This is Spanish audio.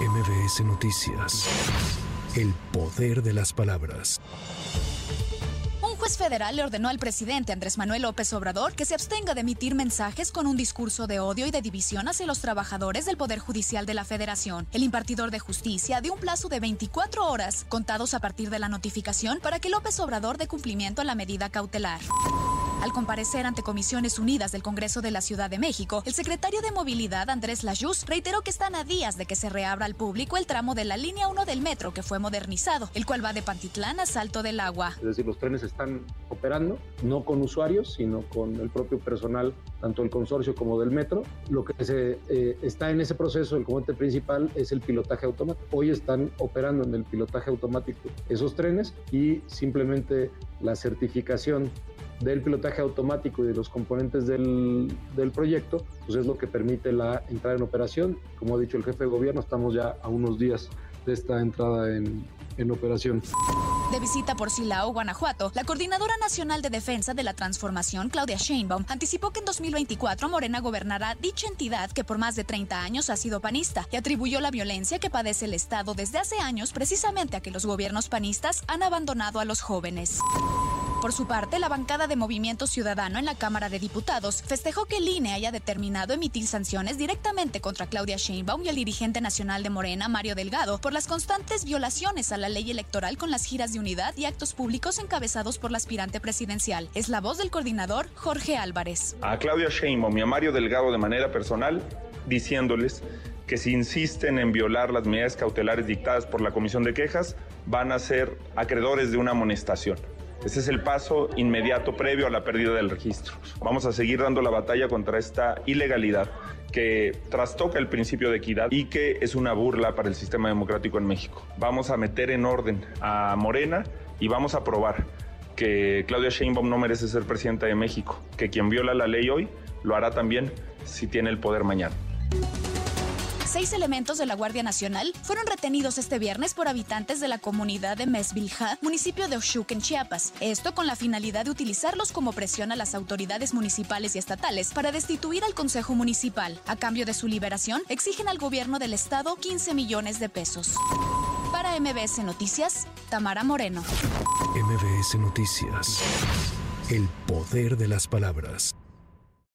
MBS Noticias. El poder de las palabras. Un juez federal le ordenó al presidente Andrés Manuel López Obrador que se abstenga de emitir mensajes con un discurso de odio y de división hacia los trabajadores del Poder Judicial de la Federación. El impartidor de justicia dio un plazo de 24 horas, contados a partir de la notificación, para que López Obrador dé cumplimiento a la medida cautelar. Al comparecer ante Comisiones Unidas del Congreso de la Ciudad de México, el secretario de Movilidad, Andrés Lajus, reiteró que están a días de que se reabra al público el tramo de la línea 1 del metro que fue modernizado, el cual va de Pantitlán a Salto del Agua. Es decir, los trenes están operando, no con usuarios, sino con el propio personal, tanto del consorcio como del metro. Lo que se, eh, está en ese proceso, el componente principal, es el pilotaje automático. Hoy están operando en el pilotaje automático esos trenes y simplemente la certificación del pilotaje automático y de los componentes del, del, proyecto, pues es lo que permite la entrada en operación. Como ha dicho el jefe de gobierno, estamos ya a unos días de esta entrada en, en operación. De visita por Silao, Guanajuato, la Coordinadora Nacional de Defensa de la Transformación, Claudia Sheinbaum, anticipó que en 2024 Morena gobernará dicha entidad que por más de 30 años ha sido panista y atribuyó la violencia que padece el Estado desde hace años precisamente a que los gobiernos panistas han abandonado a los jóvenes. Por su parte, la bancada de Movimiento Ciudadano en la Cámara de Diputados festejó que el INE haya determinado emitir sanciones directamente contra Claudia Sheinbaum y el dirigente nacional de Morena, Mario Delgado, por las constantes violaciones a la ley electoral con las giras de unidad y actos públicos encabezados por la aspirante presidencial. Es la voz del coordinador Jorge Álvarez. A Claudia Sheinbaum y a Mario Delgado de manera personal, diciéndoles que si insisten en violar las medidas cautelares dictadas por la Comisión de Quejas, van a ser acreedores de una amonestación. Ese es el paso inmediato previo a la pérdida del registro. Vamos a seguir dando la batalla contra esta ilegalidad que trastoca el principio de equidad y que es una burla para el sistema democrático en México. Vamos a meter en orden a Morena y vamos a probar que Claudia Sheinbaum no merece ser presidenta de México, que quien viola la ley hoy lo hará también si tiene el poder mañana. Seis elementos de la Guardia Nacional fueron retenidos este viernes por habitantes de la comunidad de Mesvilja, municipio de Oshuk, en Chiapas. Esto con la finalidad de utilizarlos como presión a las autoridades municipales y estatales para destituir al Consejo Municipal. A cambio de su liberación, exigen al gobierno del estado 15 millones de pesos. Para MBS Noticias, Tamara Moreno. MBS Noticias. El poder de las palabras.